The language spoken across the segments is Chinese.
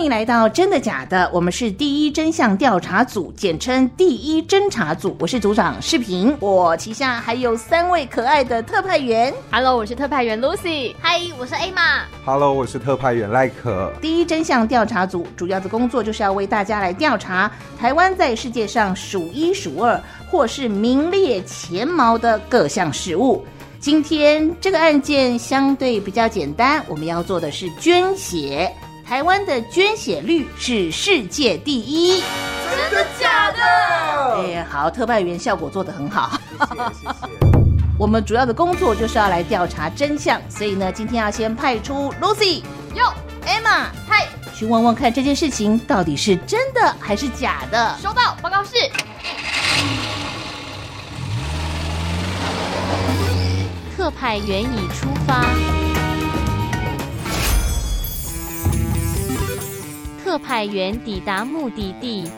欢迎来到真的假的，我们是第一真相调查组，简称第一侦查组。我是组长视频，我旗下还有三位可爱的特派员。Hello，我是特派员 Lucy。嗨，我是 A 玛。Hello，我是特派员赖可。第一真相调查组主要的工作就是要为大家来调查台湾在世界上数一数二或是名列前茅的各项事物。今天这个案件相对比较简单，我们要做的是捐血。台湾的捐血率是世界第一，真的假的？哎，好，特派员效果做得很好，谢谢谢谢。我们主要的工作就是要来调查真相，所以呢，今天要先派出 Lucy 哟，Emma 嗨，去问问看这件事情到底是真的还是假的。收到，报告室。特派员已出发。特派员抵达目的地。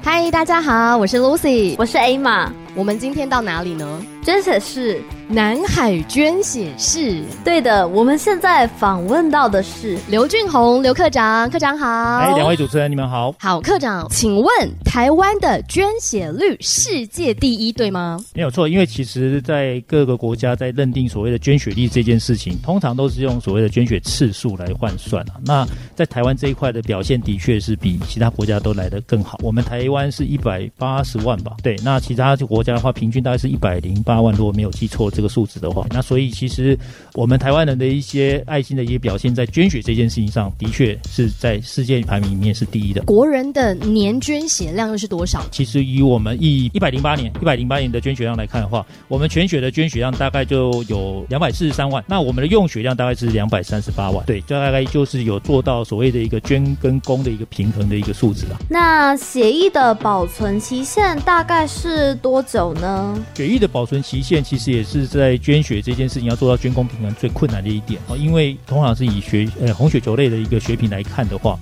嗨，大家好，我是 Lucy，我是 A 玛。我们今天到哪里呢？捐血室。南海捐血室，对的，我们现在访问到的是刘俊宏刘科长，科长好。哎，两位主持人，你们好。好，科长，请问台湾的捐血率世界第一，对吗？没有错，因为其实，在各个国家在认定所谓的捐血率这件事情，通常都是用所谓的捐血次数来换算啊。那在台湾这一块的表现，的确是比其他国家都来得更好。我们台湾是一百八十万吧？对，那其他国家的话，平均大概是一百零八万，如果没有记错这。个数字的话，那所以其实我们台湾人的一些爱心的一些表现，在捐血这件事情上的确是在世界排名里面是第一的。国人的年捐血量又是多少？其实以我们以一百零八年一百零八年的捐血量来看的话，我们全血的捐血量大概就有两百四十三万，那我们的用血量大概是两百三十八万。对，这大概就是有做到所谓的一个捐跟供的一个平衡的一个数字啊。那血液的保存期限大概是多久呢？血液的保存期限其实也是。在捐血这件事情要做到捐供平衡最困难的一点哦，因为通常是以血呃红血球类的一个血品来看的话，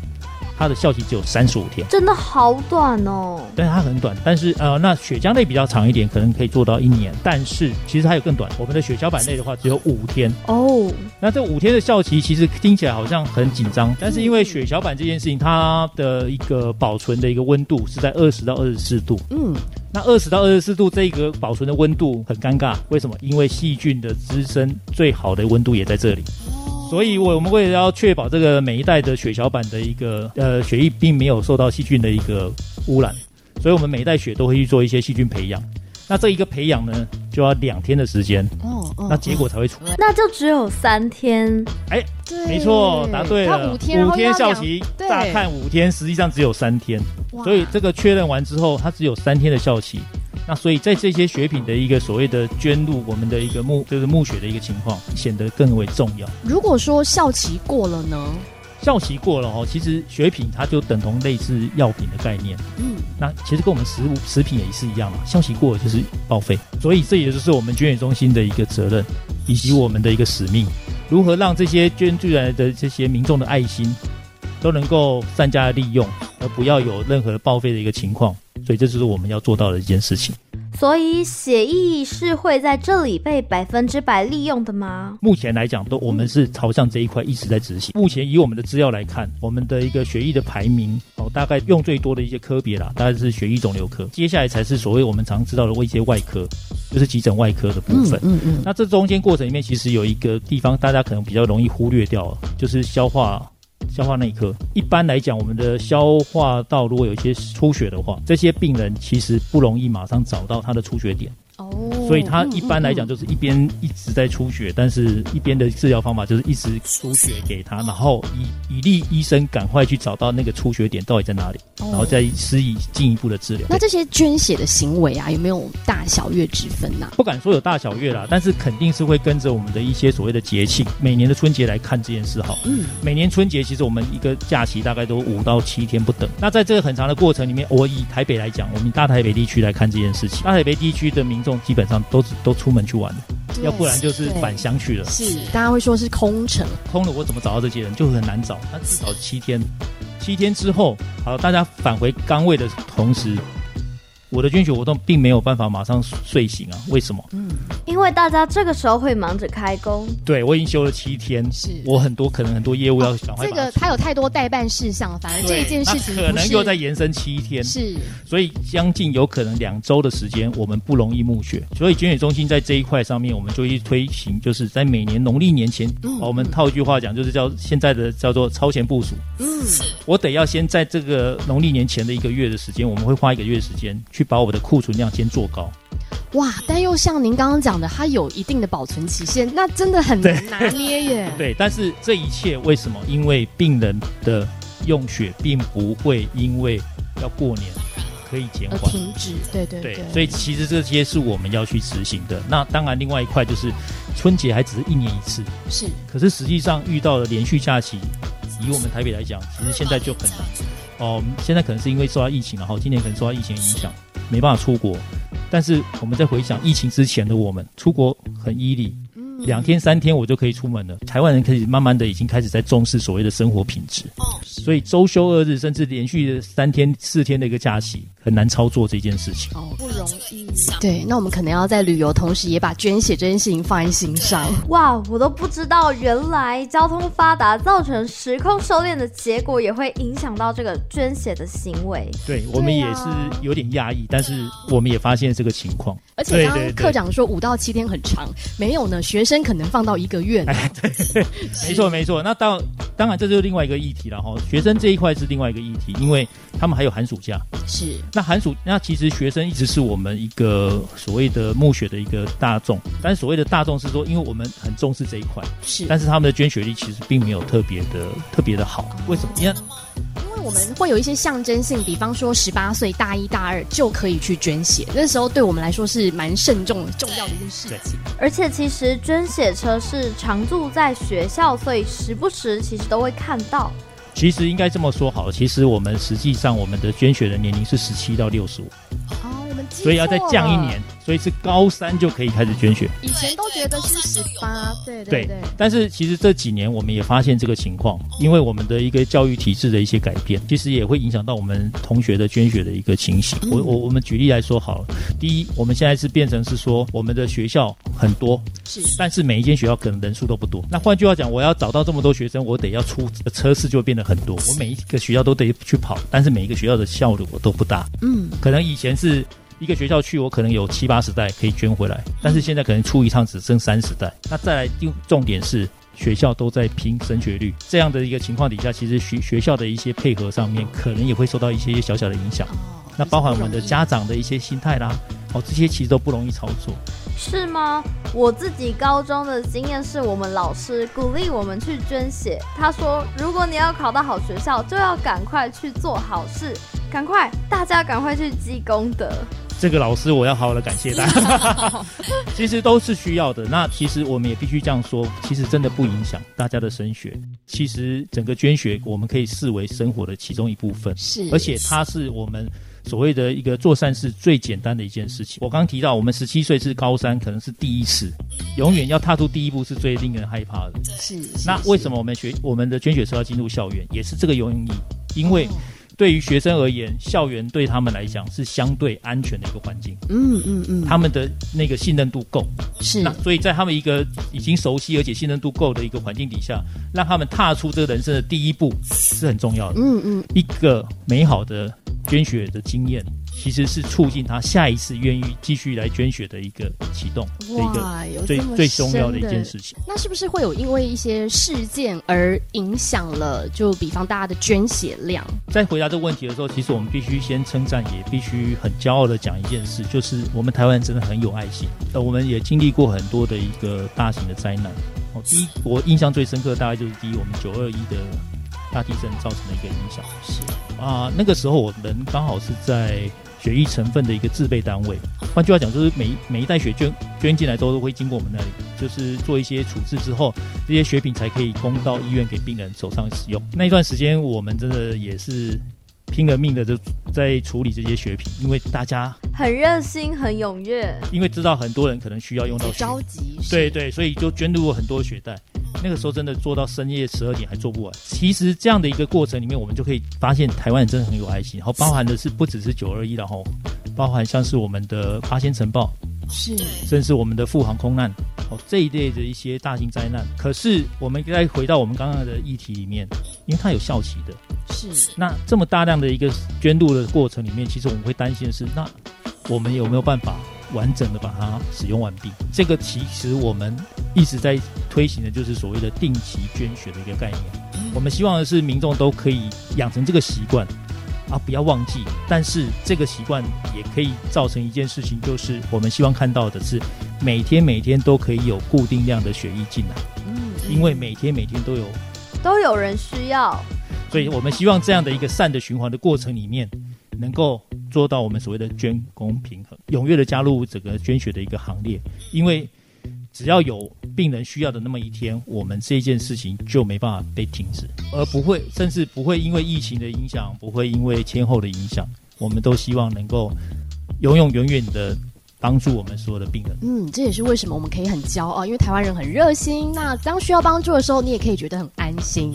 它的效期只有三十五天，真的好短哦。但是它很短，但是呃，那血浆类比较长一点，可能可以做到一年。但是其实还有更短，我们的血小板类的话只有五天哦。那这五天的效期其实听起来好像很紧张，但是因为血小板这件事情，它的一个保存的一个温度是在二十到二十四度，嗯。那二十到二十四度这个保存的温度很尴尬，为什么？因为细菌的滋生最好的温度也在这里，所以我们为了要确保这个每一代的血小板的一个呃血液并没有受到细菌的一个污染，所以我们每一代血都会去做一些细菌培养。那这一个培养呢，就要两天的时间哦，那结果才会出来。那就只有三天。哎，没错，答对了。五天，五天校期，乍看五天，实际上只有三天。所以这个确认完之后，它只有三天的校期。那所以在这些血品的一个所谓的捐入我们的一个墓，就是募血的一个情况，显得更为重要。如果说校期过了呢？效期过了哦，其实血品它就等同类似药品的概念。嗯，那其实跟我们食物食品也是一样嘛，效期过了就是报废。所以这也就是我们捐血中心的一个责任，以及我们的一个使命，如何让这些捐助来的这些民众的爱心都能够善加利用，而不要有任何报废的一个情况。所以这就是我们要做到的一件事情。所以血液是会在这里被百分之百利用的吗？目前来讲，都我们是朝向这一块一直在执行。目前以我们的资料来看，我们的一个血液的排名哦，大概用最多的一些科别啦，大概是血液肿瘤科，接下来才是所谓我们常知道的一些外科，就是急诊外科的部分。嗯嗯。那这中间过程里面，其实有一个地方大家可能比较容易忽略掉，就是消化。消化内科，一般来讲，我们的消化道如果有一些出血的话，这些病人其实不容易马上找到他的出血点。哦。所以他一般来讲就是一边一直在出血，但是一边的治疗方法就是一直输血给他，然后以以利医生赶快去找到那个出血点到底在哪里，然后再施以进一步的治疗。那这些捐血的行为啊，有没有大小月之分呐？不敢说有大小月啦，但是肯定是会跟着我们的一些所谓的节庆，每年的春节来看这件事哈。嗯，每年春节其实我们一个假期大概都五到七天不等。那在这个很长的过程里面，我以台北来讲，我们大台北地区来看这件事情，大台北地区的民众基本上都都出门去玩了，要不然就是返乡去了。是，大家会说是空城，空了我怎么找到这些人？就很难找。那至少七天，七天之后，好，大家返回岗位的同时。我的捐血活动并没有办法马上睡醒啊？为什么？嗯，因为大家这个时候会忙着开工。对，我已经休了七天，是我很多可能很多业务要赶快。这个他有太多代办事项，反而这一件事情可能又在延伸七天。是，所以将近有可能两周的时间，我们不容易募血。所以捐血中心在这一块上面，我们就去推行，就是在每年农历年前，我们套一句话讲，就是叫现在的叫做超前部署。嗯，我得要先在这个农历年前的一个月的时间，我们会花一个月时间。去把我的库存量先做高，哇！但又像您刚刚讲的，它有一定的保存期限，那真的很难拿捏耶。对，但是这一切为什么？因为病人的用血并不会因为要过年可以减缓停止。对对对，所以其实这些是我们要去执行的。那当然，另外一块就是春节还只是一年一次，是。可是实际上遇到了连续假期，以我们台北来讲，其实现在就很难。哦，现在可能是因为受到疫情，然后今年可能受到疫情影响，没办法出国。但是我们在回想疫情之前的我们，出国很毅力。两天三天我就可以出门了。台湾人可以慢慢的已经开始在重视所谓的生活品质，所以周休二日甚至连续三天四天的一个假期很难操作这件事情。哦，不容易。对，那我们可能要在旅游同时也把捐血这件事情放在心上。哇，我都不知道原来交通发达造成时空收敛的结果也会影响到这个捐血的行为。对我们也是有点压抑，但是我们也发现这个情况。而且刚刚科长说五到七天很长，没有呢，学生可能放到一个月。哎，对，没错没错。那到当然这就是另外一个议题了哈。学生这一块是另外一个议题，因为他们还有寒暑假。是。那寒暑那其实学生一直是我们一个所谓的募血的一个大众，但是所谓的大众是说，因为我们很重视这一块，是。但是他们的捐血率其实并没有特别的特别的好。为什么？因为我们会有一些象征性，比方说十八岁大一大二就可以去捐血，那时候对我们来说是蛮慎重重要的一件事情。而且其实捐血车是常驻在学校，所以时不时其实都会看到。其实应该这么说好了，其实我们实际上我们的捐血的年龄是十七到六十五。所以要再降一年，所以是高三就可以开始捐血。以前都觉得是十八，对对对。但是其实这几年我们也发现这个情况，因为我们的一个教育体制的一些改变，其实也会影响到我们同学的捐血的一个情形。我我我们举例来说好了，第一，我们现在是变成是说我们的学校很多，是，但是每一间学校可能人数都不多。那换句话讲，我要找到这么多学生，我得要出车次就变得很多。我每一个学校都得去跑，但是每一个学校的效率我都不大。嗯，可能以前是。一个学校去，我可能有七八十袋可以捐回来，但是现在可能出一趟只剩三十袋。那再来，重重点是学校都在拼升学率，这样的一个情况底下，其实学学校的一些配合上面，可能也会受到一些小小的影响。那包含我们的家长的一些心态啦，哦，这些其实都不容易操作。是吗？我自己高中的经验是我们老师鼓励我们去捐血，他说，如果你要考到好学校，就要赶快去做好事，赶快，大家赶快去积功德。这个老师，我要好好的感谢他。其实都是需要的。那其实我们也必须这样说，其实真的不影响大家的升学。其实整个捐血，我们可以视为生活的其中一部分。是，而且它是我们所谓的一个做善事最简单的一件事情。我刚提到，我们十七岁是高三，可能是第一次，永远要踏出第一步是最令人害怕的。是。那为什么我们学我们的捐血车要进入校园，也是这个原因？因为。对于学生而言，校园对他们来讲是相对安全的一个环境。嗯嗯嗯，他们的那个信任度够，是。那所以在他们一个已经熟悉而且信任度够的一个环境底下，让他们踏出这个人生的第一步是很重要的。嗯嗯，一个美好的捐血的经验，其实是促进他下一次愿意继续来捐血的一个启动的一个最最重要的一件事情。那是不是会有因为一些事件而影响了？就比方大家的捐血量？在回答这个问题的时候，其实我们必须先称赞，也必须很骄傲的讲一件事，就是我们台湾人真的很有爱心。呃，我们也经历过很多的一个大型的灾难。哦，第一，我印象最深刻大概就是第一，我们九二一的大地震造成的一个影响。是啊，那个时候我们刚好是在血液成分的一个制备单位。换句话讲，就是每每一袋血捐捐进来都会经过我们那里，就是做一些处置之后，这些血品才可以供到医院给病人手上使用。那一段时间，我们真的也是。拼了命的就在处理这些血品，因为大家很热心、很踊跃，因为知道很多人可能需要用到，着急，对对，所以就捐入了很多血袋。那个时候真的做到深夜十二点还做不完。其实这样的一个过程里面，我们就可以发现台湾人真的很有爱心，然后包含的是不只是九二一，然后包含像是我们的八仙城堡。是，甚至我们的富航空难哦这一类的一些大型灾难，可是我们再回到我们刚刚的议题里面，因为它有效期的，是那这么大量的一个捐助的过程里面，其实我们会担心的是，那我们有没有办法完整的把它使用完毕？这个其实我们一直在推行的就是所谓的定期捐血的一个概念。我们希望的是民众都可以养成这个习惯。啊，不要忘记，但是这个习惯也可以造成一件事情，就是我们希望看到的是，每天每天都可以有固定量的血液进来。嗯，因为每天每天都有都有人需要，所以我们希望这样的一个善的循环的过程里面，能够做到我们所谓的捐公平衡，踊跃的加入整个捐血的一个行列，因为。只要有病人需要的那么一天，我们这件事情就没办法被停止，而不会，甚至不会因为疫情的影响，不会因为天后的影响，我们都希望能够永永远远的帮助我们所有的病人。嗯，这也是为什么我们可以很骄傲，因为台湾人很热心。那当需要帮助的时候，你也可以觉得很安心。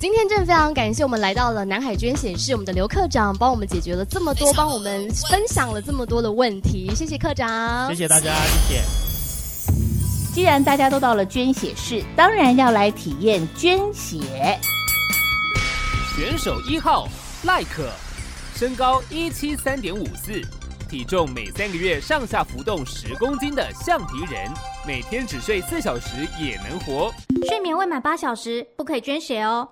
今天真的非常感谢我们来到了南海捐险室，我们的刘科长帮我们解决了这么多，帮我们分享了这么多的问题。谢谢科长，谢谢大家，谢谢。既然大家都到了捐血室，当然要来体验捐血。选手一号赖可，身高一七三点五四，体重每三个月上下浮动十公斤的橡皮人，每天只睡四小时也能活。睡眠未满八小时不可以捐血哦。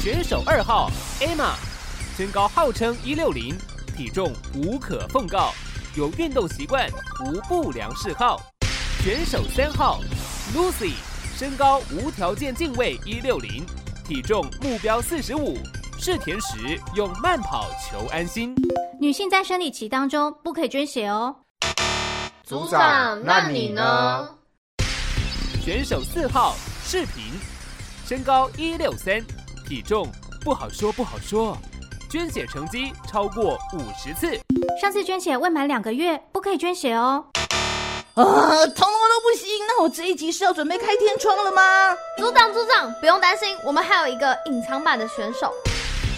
选手二号 Emma，身高号称一六零，体重无可奉告，有运动习惯，无不良嗜好。选手三号，Lucy，身高无条件敬畏一六零，体重目标四十五，试田时用慢跑求安心。女性在生理期当中不可以捐血哦。组长，那你呢？选手四号，视频，身高一六三，体重不好说不好说，捐血成绩超过五十次。上次捐血未满两个月不可以捐血哦。啊，通通都不行！那我这一集是要准备开天窗了吗？组长，组长不用担心，我们还有一个隐藏版的选手。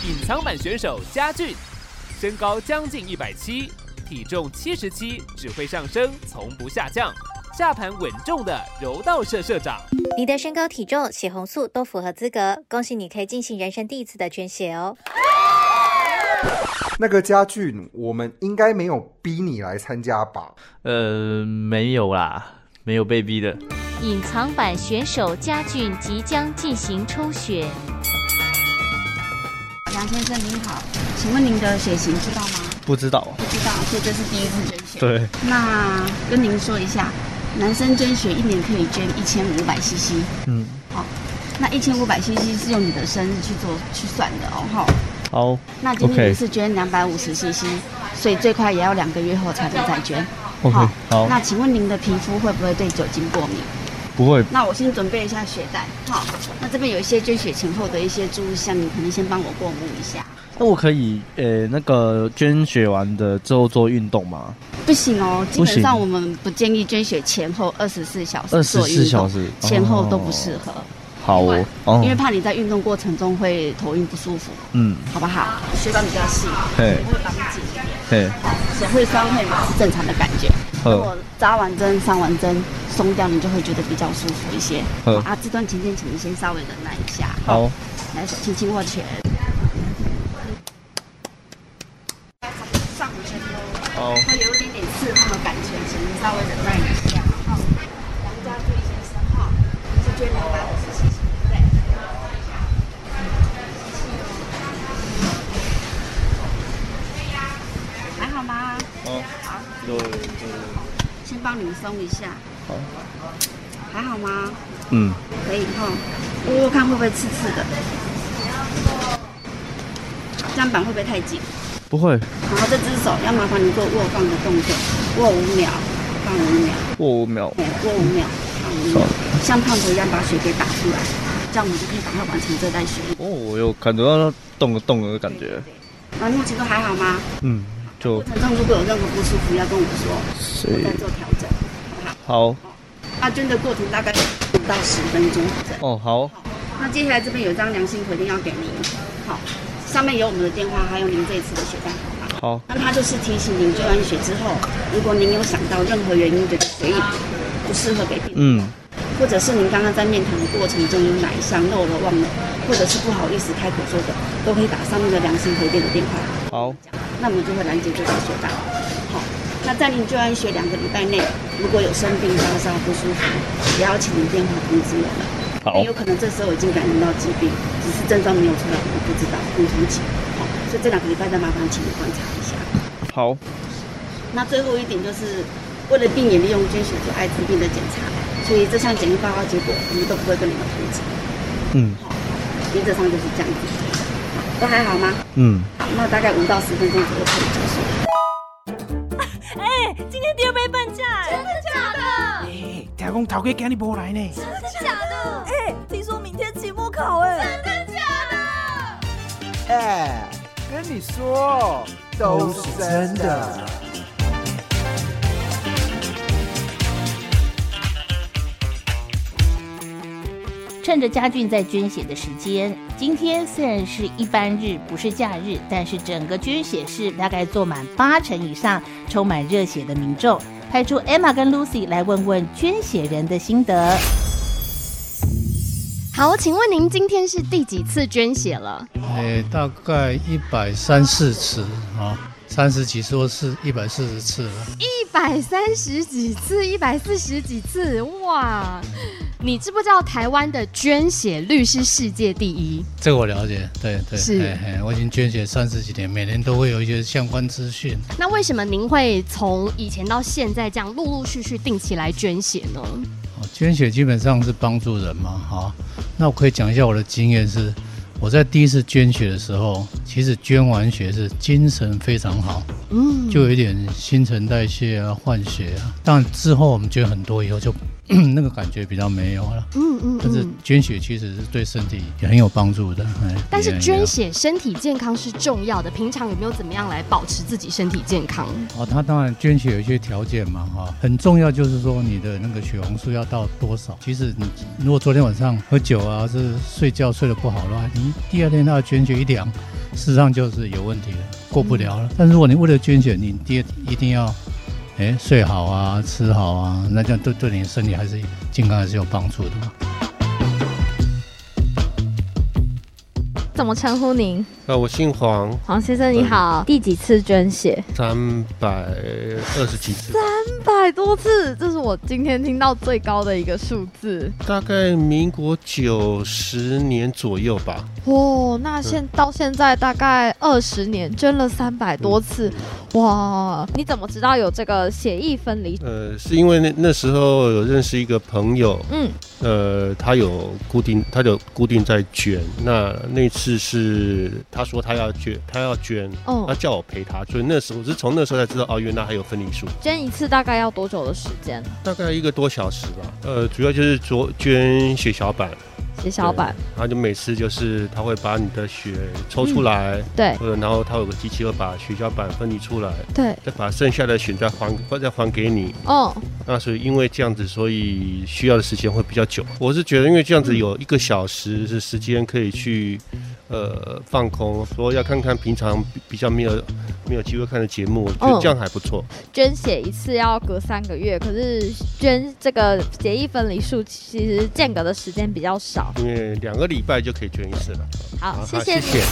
隐藏版选手佳俊，身高将近一百七，体重七十七，只会上升，从不下降，下盘稳重的柔道社社长。你的身高、体重、血红素都符合资格，恭喜你可以进行人生第一次的捐血哦。那个家俊，我们应该没有逼你来参加吧？呃，没有啦，没有被逼的。隐藏版选手家俊即将进行抽血。杨先生您好，请问您的血型知道吗？不知道。不知道，所以这是第一次捐血。对。那跟您说一下，男生捐血一年可以捐一千五百 CC。嗯。好，那一千五百 CC 是用你的生日去做去算的哦，哈。好，那今天是捐两百五十 CC，所以最快也要两个月后才能再捐。好，好。那请问您的皮肤会不会对酒精过敏？不会。那我先准备一下血袋。好，那这边有一些捐血前后的一些注意项，你可能先帮我过目一下。那我可以呃，那个捐血完的之后做运动吗？不行哦，基本上我们不建议捐血前后二十四小时做运动小时前后都不适合。好哦，因为怕你在运动过程中会头晕不舒服，嗯，好不好？血管比较细，对，会绑紧一点，对，好，手会酸会麻是正常的感觉。如果扎完针、上完针松掉，你就会觉得比较舒服一些。啊，这段期间请你先稍微忍耐一下。好，来，轻轻握拳。好，对对。先帮你们松一下。好。还好吗？嗯。可以哈，握握看会不会刺刺的？这样板会不会太紧？不会。然后这只手要麻烦你做握放的动作，握五秒，放五秒。握五秒。对，握五秒，放五秒。像胖子一样把血给打出来，这样我们就可以赶快完成这袋血。哦，我有感觉到它动了动了的感觉。那目前都还好吗？嗯，就。过程中如果有任何不舒服，要跟我说，我再做调整，好。阿娟的过程大概五到十分钟。哦，好。那接下来这边有一张良心回电要给您，好，上面有我们的电话，还有您这一次的血单号码。好。那他就是提醒您，捐完血之后，如果您有想到任何原因觉得血液不适合给病人，嗯，或者是您刚刚在面谈的过程中有哪一项漏了忘了，或者是不好意思开口说的，都可以打上面的良心回电的电话。好。那我们就会拦截这条血单。好。那在您捐完血两个礼拜内，如果有生病、发烧、不舒服，也要请您电话通知我们。好，有可能这时候已经感染到疾病，只是症状没有出来，我们不知道，很重期。好，所以这两个礼拜再麻烦请你观察一下。好。那最后一点就是，为了避免利用捐血做艾滋病的检查，所以这项检疫报告结果我们都不会跟你们通知。嗯。好，原则上就是这样子。都还好吗？嗯。好，那大概五到十分钟左右可以结束。哎，听讲头家今日无来呢，真的假的？哎，听说明天期末考，哎，真的假的？哎，跟你说，都是真的。趁着家俊在捐血的时间，今天虽然是一般日，不是假日，但是整个捐血室大概坐满八成以上，充满热血的民众。派出 Emma 跟 Lucy 来问问捐血人的心得。好，请问您今天是第几次捐血了？呃，大概一百三四次啊，三十几说是一百四十次了。一百三十几次，一百四十几次，哇！你知不知道台湾的捐血率是世界第一？这个我了解，对对，是，我已经捐血三十几年，每年都会有一些相关资讯。那为什么您会从以前到现在这样陆陆续续定期来捐血呢？哦捐血基本上是帮助人嘛，好，那我可以讲一下我的经验是，我在第一次捐血的时候，其实捐完血是精神非常好，嗯，就有一点新陈代谢啊，换血啊，但之后我们捐很多以后就。那个感觉比较没有了，嗯嗯，但是捐血其实是对身体也很有帮助的，但是捐血身体健康是重要的，平常有没有怎么样来保持自己身体健康？哦，他当然捐血有一些条件嘛，哈，很重要就是说你的那个血红素要到多少。其实你如果昨天晚上喝酒啊，是睡觉睡得不好的话，你第二天他要捐血一量，事实上就是有问题了，过不了了。但如果你为了捐血，你第一定要。哎，睡好啊，吃好啊，那这样对对你身体还是健康还是有帮助的嘛。怎么称呼您？呃，我姓黄，黄先生你好。第几次捐血？三百二十几次。三百多次，这是我今天听到最高的一个数字。大概民国九十年左右吧。哦，那现到现在大概二十年，捐了三百多次。哇，你怎么知道有这个血液分离？呃，是因为那那时候有认识一个朋友，嗯，呃，他有固定，他有固定在捐。那那次是他说他要捐，他要捐，哦，他叫我陪他，所以那时候是从那时候才知道，哦，原来还有分离术。捐一次大概要多久的时间？大概一个多小时吧。呃，主要就是做捐血小板。血小板，然后就每次就是他会把你的血抽出来，对，或者然后他有个机器会把血小板分离出来，对，再把剩下的血再还或再还给你。哦，那所以因为这样子，所以需要的时间会比较久。我是觉得，因为这样子有一个小时是时间可以去。呃，放空，说要看看平常比较没有没有机会看的节目，觉得这样还不错。捐血一次要隔三个月，可是捐这个血液分离术其实间隔的时间比较少，因为两个礼拜就可以捐一次了。好，谢谢。谢谢。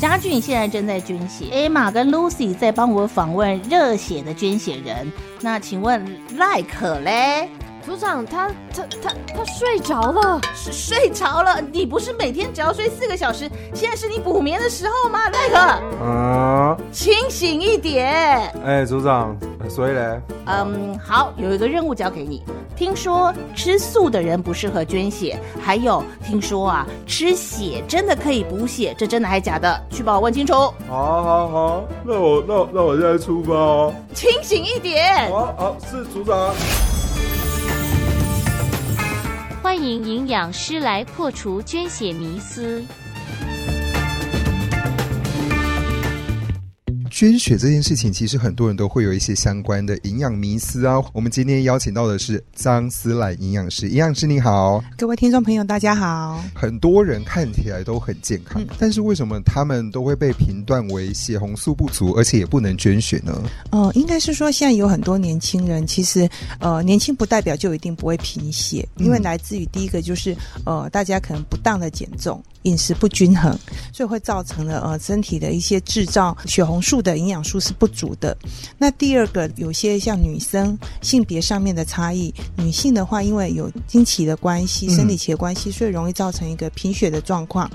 嘉俊现在正在捐血，Emma 跟 Lucy 在帮我访问热血的捐血人。那请问赖可嘞？组长，他他他他睡着了，睡着了。你不是每天只要睡四个小时？现在是你补眠的时候吗？那个，啊，清醒一点。哎，组长，所以嘞，嗯，好，有一个任务交给你。听说吃素的人不适合捐血，还有听说啊，吃血真的可以补血，这真的还是假的？去帮我问清楚。好，好，好，那我那那我现在出发哦。清醒一点。好，好，是组长。欢迎营养师来破除捐血迷思。捐血这件事情，其实很多人都会有一些相关的营养迷思啊。我们今天邀请到的是张思兰营养师，营养师你好，各位听众朋友大家好。很多人看起来都很健康，但是为什么他们都会被评断为血红素不足，而且也不能捐血呢？哦，应该是说现在有很多年轻人，其实呃年轻不代表就一定不会贫血，因为来自于第一个就是呃大家可能不当的减重。饮食不均衡，所以会造成了呃身体的一些制造血红素的营养素是不足的。那第二个，有些像女生性别上面的差异，女性的话因为有经期的关系、生理期的关系，所以容易造成一个贫血的状况。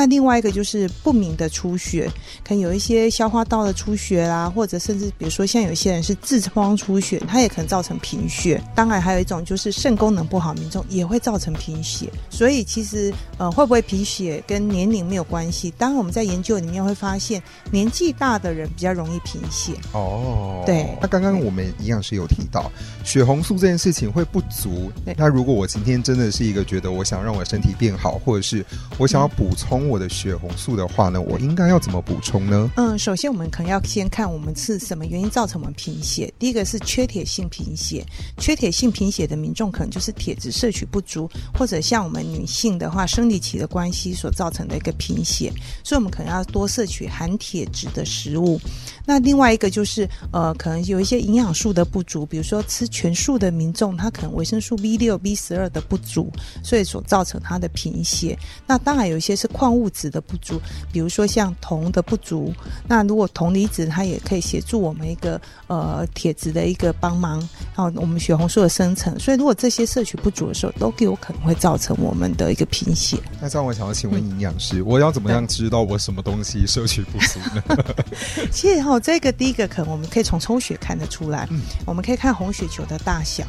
那另外一个就是不明的出血，可能有一些消化道的出血啦，或者甚至比如说像有些人是痔疮出血，它也可能造成贫血。当然还有一种就是肾功能不好，民众也会造成贫血。所以其实呃会不会贫血？跟年龄没有关系。当我们在研究里面会发现，年纪大的人比较容易贫血。哦，对。那刚刚我们营养师有提到，血红素这件事情会不足。那如果我今天真的是一个觉得我想让我身体变好，或者是我想要补充我的血红素的话呢，我应该要怎么补充呢？嗯，首先我们可能要先看我们是什么原因造成我们贫血。第一个是缺铁性贫血，缺铁性贫血的民众可能就是铁质摄取不足，或者像我们女性的话，生理期的关系所造成的一个贫血，所以我们可能要多摄取含铁质的食物。那另外一个就是，呃，可能有一些营养素的不足，比如说吃全素的民众，他可能维生素 B 六、B 十二的不足，所以所造成他的贫血。那当然有一些是矿物质的不足，比如说像铜的不足。那如果铜离子，它也可以协助我们一个呃铁质的一个帮忙，然后我们血红素的生成。所以如果这些摄取不足的时候，都有可能会造成我们的一个贫血。那这样我想要请问营养师，我要怎么样知道我什么东西摄取不足呢？其实哈。这个第一个可能我们可以从抽血看得出来，我们可以看红血球的大小。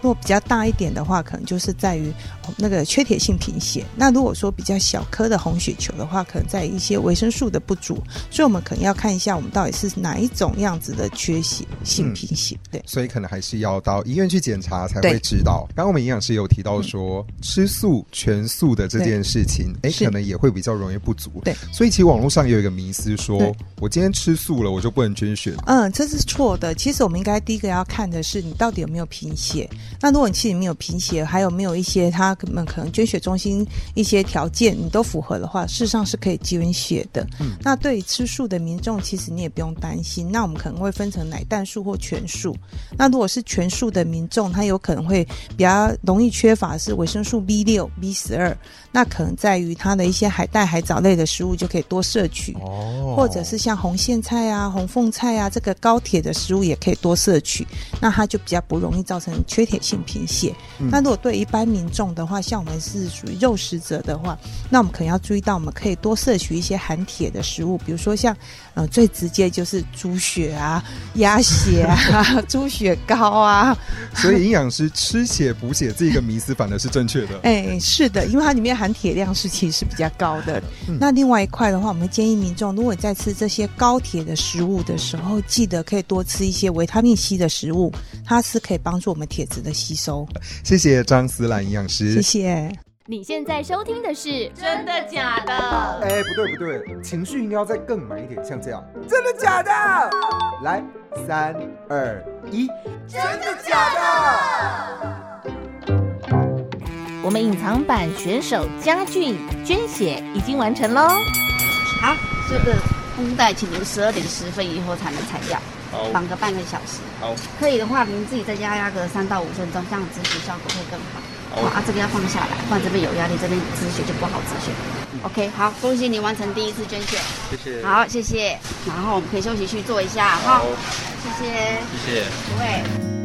如果比较大一点的话，可能就是在于那个缺铁性贫血。那如果说比较小颗的红血球的话，可能在一些维生素的不足。所以我们可能要看一下我们到底是哪一种样子的缺血性贫血。对，所以可能还是要到医院去检查才会知道。刚刚我们营养师有提到说，吃素全素的这件事情，哎，可能也会比较容易不足。对，所以其实网络上有一个迷思，说我今天吃素了，我就不能捐血。嗯，这是错的。其实我们应该第一个要看的是你到底有没有贫血。那如果你其实没有贫血，还有没有一些他们可能捐血中心一些条件你都符合的话，事实上是可以捐血的。嗯，那对于吃素的民众，其实你也不用担心。那我们可能会分成奶蛋素或全素。那如果是全素的民众，他有可能会比较容易缺乏是维生素 B 六、B 十二。那可能在于它的一些海带、海藻类的食物就可以多摄取，哦，或者是像红苋菜啊、红凤菜啊这个高铁的食物也可以多摄取。那它就比较不容易造成缺铁性贫血。那如果对一般民众的话，像我们是属于肉食者的话，那我们可能要注意到，我们可以多摄取一些含铁的食物，比如说像呃最直接就是猪血啊、鸭血啊、猪血糕啊。所以营养师吃血补血这个迷思反而是正确的。哎，是的，因为它里面。含铁量是其实是比较高的。那另外一块的话，我们建议民众，如果在吃这些高铁的食物的时候，记得可以多吃一些维他命 C 的食物，它是可以帮助我们铁质的吸收。谢谢张思兰营养师，谢谢。你现在收听的是真的假的？哎，不对不对，情绪应该要再更满一点，像这样，真的假的？来，三二一，真的假的？我们隐藏版选手嘉俊捐血已经完成喽。好，这个绷带，请您十二点十分以后才能拆掉，绑个半个小时。好，可以的话，您自己在家压个三到五分钟，这样止血效果会更好。好，啊，这个要放下来，不然这边有压力，这边止血就不好止血。OK，好，恭喜你完成第一次捐血。谢谢。好，谢谢。然后我们可以休息去做一下哈。谢谢。谢谢。不会。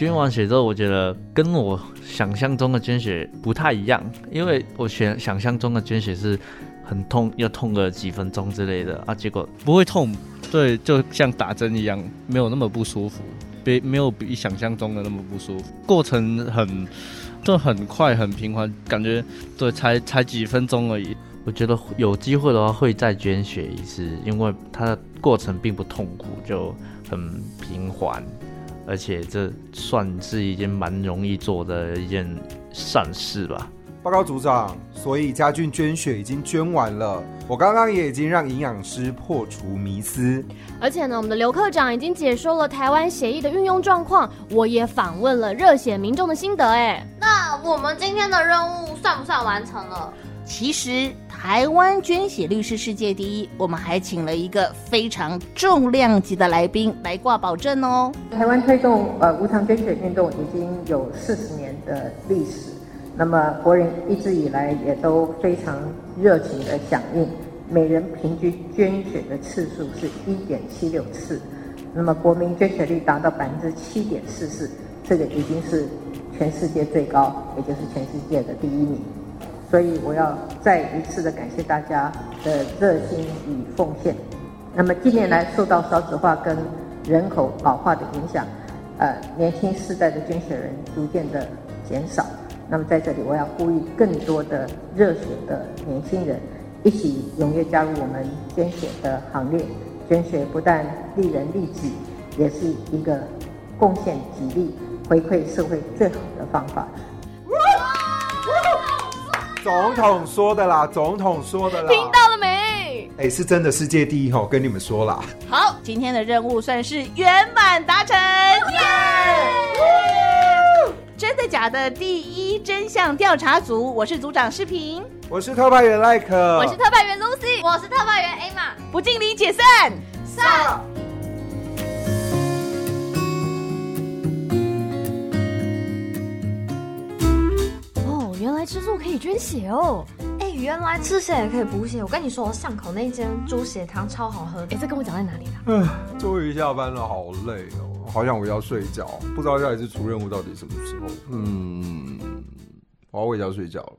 捐完血之后，我觉得跟我想象中的捐血不太一样，因为我想想象中的捐血是很痛，要痛个几分钟之类的啊，结果不会痛，对，就像打针一样，没有那么不舒服，比没有比想象中的那么不舒服，过程很，就很快很平缓，感觉对，才才几分钟而已。我觉得有机会的话会再捐血一次，因为它的过程并不痛苦，就很平缓，而且这算是一件蛮容易做的一件善事吧。报告组长，所以家俊捐血已经捐完了，我刚刚也已经让营养师破除迷思，而且呢，我们的刘科长已经解说了台湾协议的运用状况，我也访问了热血民众的心得。哎，那我们今天的任务算不算完成了？其实。台湾捐血率是世界第一，我们还请了一个非常重量级的来宾来挂保证哦。台湾推动呃无偿捐血运动已经有四十年的历史，那么国人一直以来也都非常热情的响应，每人平均捐血的次数是一点七六次，那么国民捐血率达到百分之七点四四，这个已经是全世界最高，也就是全世界的第一名。所以我要再一次的感谢大家的热心与奉献。那么近年来受到少子化跟人口老化的影响，呃，年轻世代的捐血人逐渐的减少。那么在这里我要呼吁更多的热血的年轻人一起踊跃加入我们捐血的行列。捐血不但利人利己，也是一个贡献己力、回馈社会最好的方法。总统说的啦，总统说的啦，听到了没？哎，是真的世界第一吼，跟你们说啦。好，今天的任务算是圆满达成，耶！真的假的？第一真相调查组，我是组长视频，我是特派员 Like，我是特派员 Lucy，我是特派员 Emma，不敬礼解散，散。来吃素可以捐血哦！哎，原来吃血也可以补血。我跟你说，我巷口那间猪血汤超好喝。哎，这跟我讲在哪里啦？嗯，终于下班了，好累哦，好想回家睡觉。不知道下一次出任务到底什么时候？嗯，我要回家睡觉了。